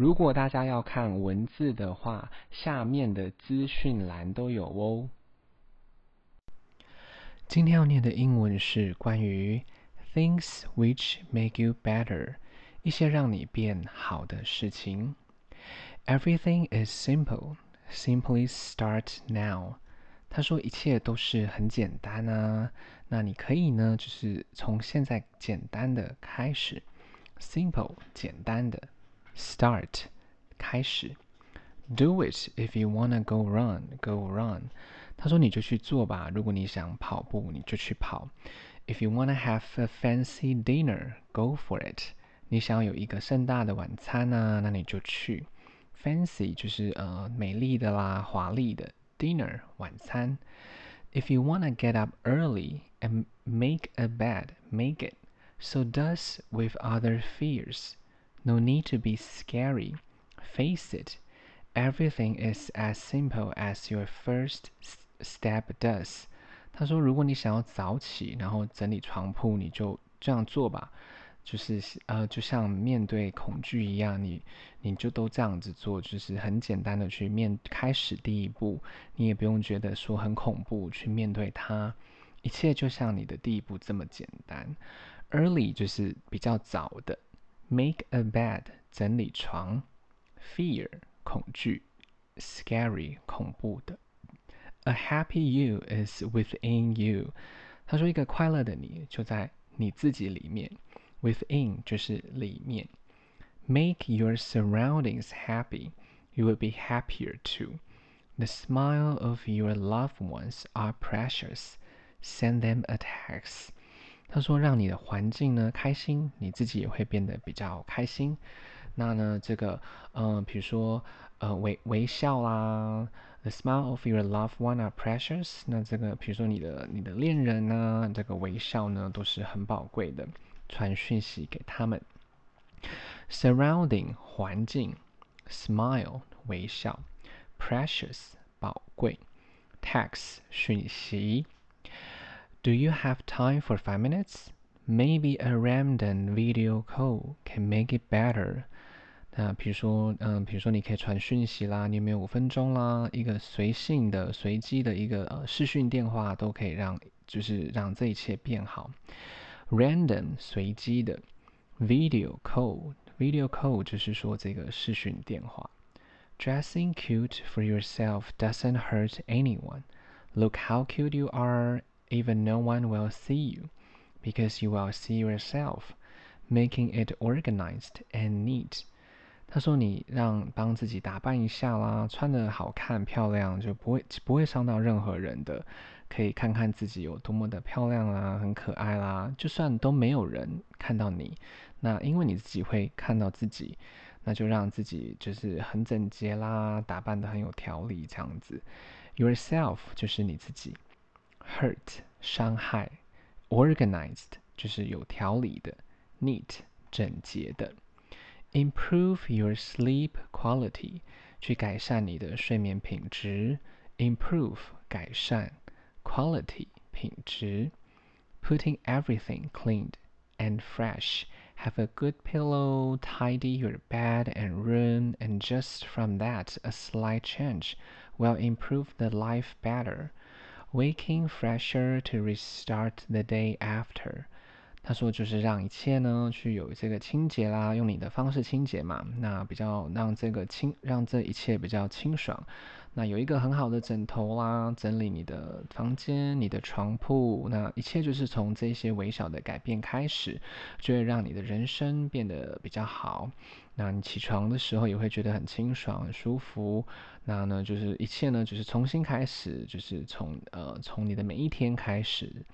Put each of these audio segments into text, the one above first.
如果大家要看文字的话，下面的资讯栏都有哦。今天要念的英文是关于 things which make you better，一些让你变好的事情。Everything is simple, simply start now。他说一切都是很简单啊，那你可以呢，就是从现在简单的开始，simple 简单的。Start，开始。Do it if you wanna go run, go run。他说你就去做吧，如果你想跑步，你就去跑。If you wanna have a fancy dinner, go for it。你想要有一个盛大的晚餐啊，那你就去。Fancy 就是呃美丽的啦，华丽的。Dinner 晚餐。If you wanna get up early and make a bed, make it. So does with other fears. No need to be scary. Face it. Everything is as simple as your first step does. 他说，如果你想要早起，然后整理床铺，你就这样做吧。就是呃，就像面对恐惧一样，你你就都这样子做，就是很简单的去面开始第一步，你也不用觉得说很恐怖去面对它，一切就像你的第一步这么简单。Early 就是比较早的。Make a bed，整理床。Fear，恐惧。Scary，恐怖的。A happy you is within you。他说，一个快乐的你就在你自己里面。Within 就是里面。Make your surroundings happy. You will be happier too. The smile of your loved ones are precious. Send them a text. 他说：“让你的环境呢开心，你自己也会变得比较开心。那呢，这个，嗯、呃，比如说，呃，微微笑啦，the smile of your loved one are precious。那这个，比如说你的你的恋人呢，这个微笑呢都是很宝贵的，传讯息给他们。surrounding 环境，smile 微笑，precious 宝贵，text 讯息。” Do you have time for five minutes? Maybe a random video call can make it better. 那比如说，嗯，比如说你可以传讯息啦，你有没有五分钟啦？一个随性的、随机的一个呃视讯电话都可以让，就是让这一切变好。Random 随机的，video call，video call 就是说这个视讯电话。Dressing cute for yourself doesn't hurt anyone. Look how cute you are. Even no one will see you, because you will see yourself, making it organized and neat. 他说：“你让帮自己打扮一下啦，穿的好看漂亮，就不会不会伤到任何人的。可以看看自己有多么的漂亮啦，很可爱啦。就算都没有人看到你，那因为你自己会看到自己，那就让自己就是很整洁啦，打扮的很有条理这样子。Yourself 就是你自己。” hurt 伤害，organized 就是有条理的，neat 整洁的，improve your sleep quality 去改善你的睡眠品质，improve 改善，quality 品质，putting everything cleaned and fresh have a good pillow tidy your bed and room and just from that a slight change will improve the life better Waking fresher to restart the day after，他说就是让一切呢去有这个清洁啦，用你的方式清洁嘛，那比较让这个清，让这一切比较清爽。那有一个很好的枕头啦，整理你的房间、你的床铺，那一切就是从这些微小的改变开始，就会让你的人生变得比较好。那你起床的时候也会觉得很清爽、很舒服。那呢，就是一切呢，就是重新开始，就是从呃从你的每一天开始。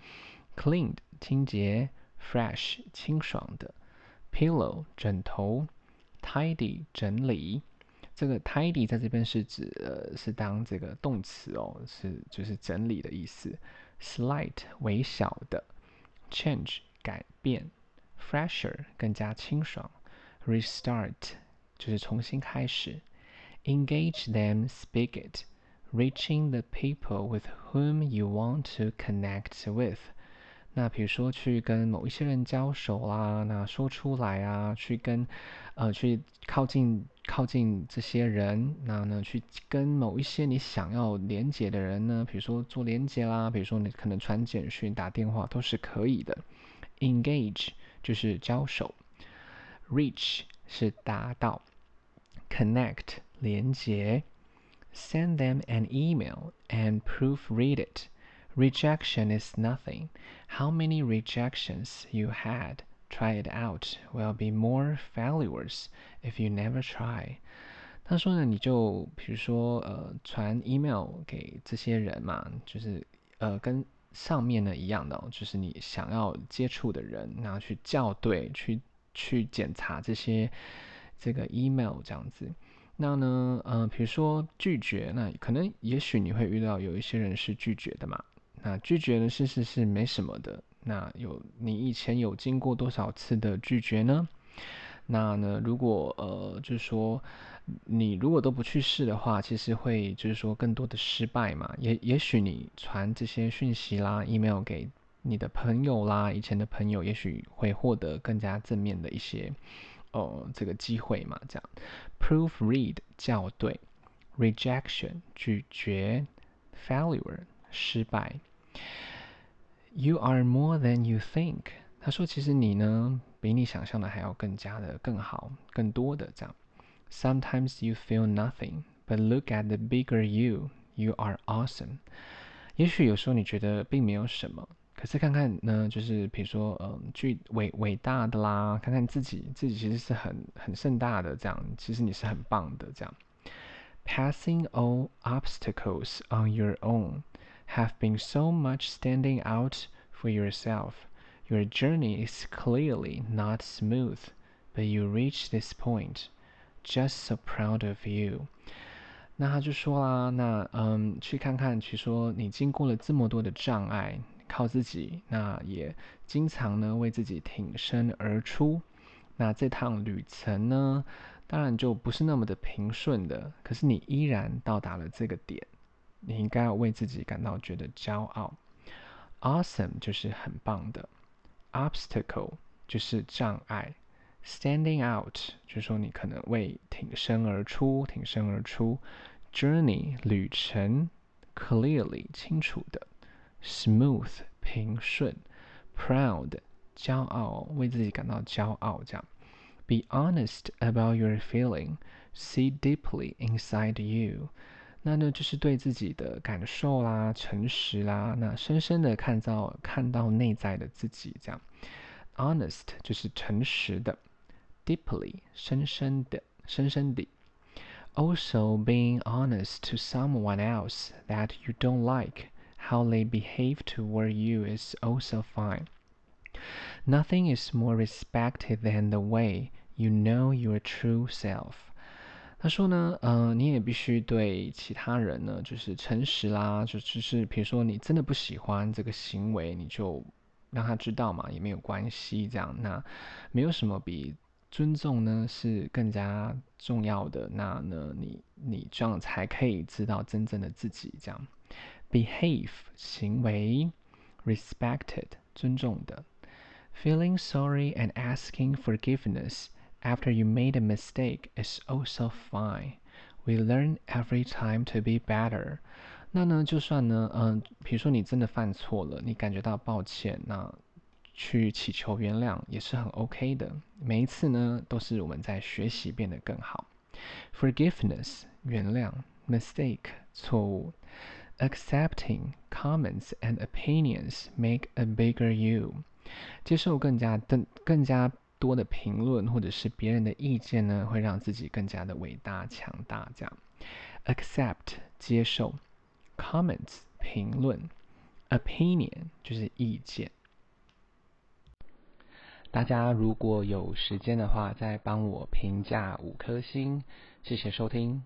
Cleaned 清洁 ，fresh 清爽的，pillow 枕头，tidy 整理。这个 tidy 在这边是指呃是当这个动词哦，是就是整理的意思。Slight 微小的，change 改变，fresher 更加清爽。Restart 就是重新开始，engage them, speak it, reaching the people with whom you want to connect with。 那比如说去跟某一些人交手啦，那说出来啊，去跟呃去靠近靠近这些人，那呢去跟某一些你想要连接的人呢，比如说做连接啦，比如说你可能传简讯、打电话都是可以的。Engage 就是交手，Reach 是达到，Connect 连接。Send them an email and proofread it. Rejection is nothing. How many rejections you had? Try it out. Will be more failures if you never try. 他说呢，你就比如说呃，传 email 给这些人嘛，就是呃，跟上面呢一样的哦，就是你想要接触的人，然后去校对，去去检查这些这个 email 这样子。那呢，呃，比如说拒绝，那可能也许你会遇到有一些人是拒绝的嘛。那拒绝的事实是没什么的。那有你以前有经过多少次的拒绝呢？那呢，如果呃，就是说你如果都不去试的话，其实会就是说更多的失败嘛。也也许你传这些讯息啦、email 给你的朋友啦、以前的朋友，也许会获得更加正面的一些。哦，这个机会嘛，这样，proofread 校对，rejection 拒绝，failure 失败。You are more than you think。他说，其实你呢，比你想象的还要更加的更好，更多的这样。Sometimes you feel nothing, but look at the bigger you. You are awesome。也许有时候你觉得并没有什么。可是看看呢，就是比如说，嗯，巨伟伟大的啦，看看自己，自己其实是很很盛大的这样，其实你是很棒的这样。Passing all obstacles on your own, Have been so much standing out for yourself. Your journey is clearly not smooth, but you reach this point. Just so proud of you. 那他就说啦，那嗯，去看看，去说你经过了这么多的障碍。靠自己，那也经常呢为自己挺身而出。那这趟旅程呢，当然就不是那么的平顺的。可是你依然到达了这个点，你应该要为自己感到觉得骄傲。Awesome 就是很棒的，Obstacle 就是障碍，Standing out 就是说你可能为挺身而出，挺身而出。Journey 旅程，Clearly 清楚的。Smooth 平顺，Proud 骄傲，为自己感到骄傲。这样，Be honest about your feeling. See deeply inside you. 那呢，就是对自己的感受啦，诚实啦，那深深的看到看到内在的自己。这样，Honest 就是诚实的，Deeply 深深的，深深的。Also being honest to someone else that you don't like. How they behave toward you is also fine. Nothing is more respected than the way you know your true self. 他说呢，呃，你也必须对其他人呢，就是诚实啦，就就是比如说你真的不喜欢这个行为，你就让他知道嘛，也没有关系。这样，那没有什么比尊重呢是更加重要的。那呢，你你这样才可以知道真正的自己。这样。Behave 行为，respected 尊重的，feeling sorry and asking forgiveness after you made a mistake is also fine. We learn every time to be better. 那呢，就算呢，嗯，比如说你真的犯错了，你感觉到抱歉，那去祈求原谅也是很 OK 的。每一次呢，都是我们在学习变得更好。Forgiveness 原谅，mistake 错误。Accepting comments and opinions make a bigger you。接受更加的更加 多的评论或者是别人的意见呢，会让自己更加的伟大强大。这样，accept 接受，comments 评论，opinion 就是意见。大家如果有时间的话，再帮我评价五颗星，谢谢收听。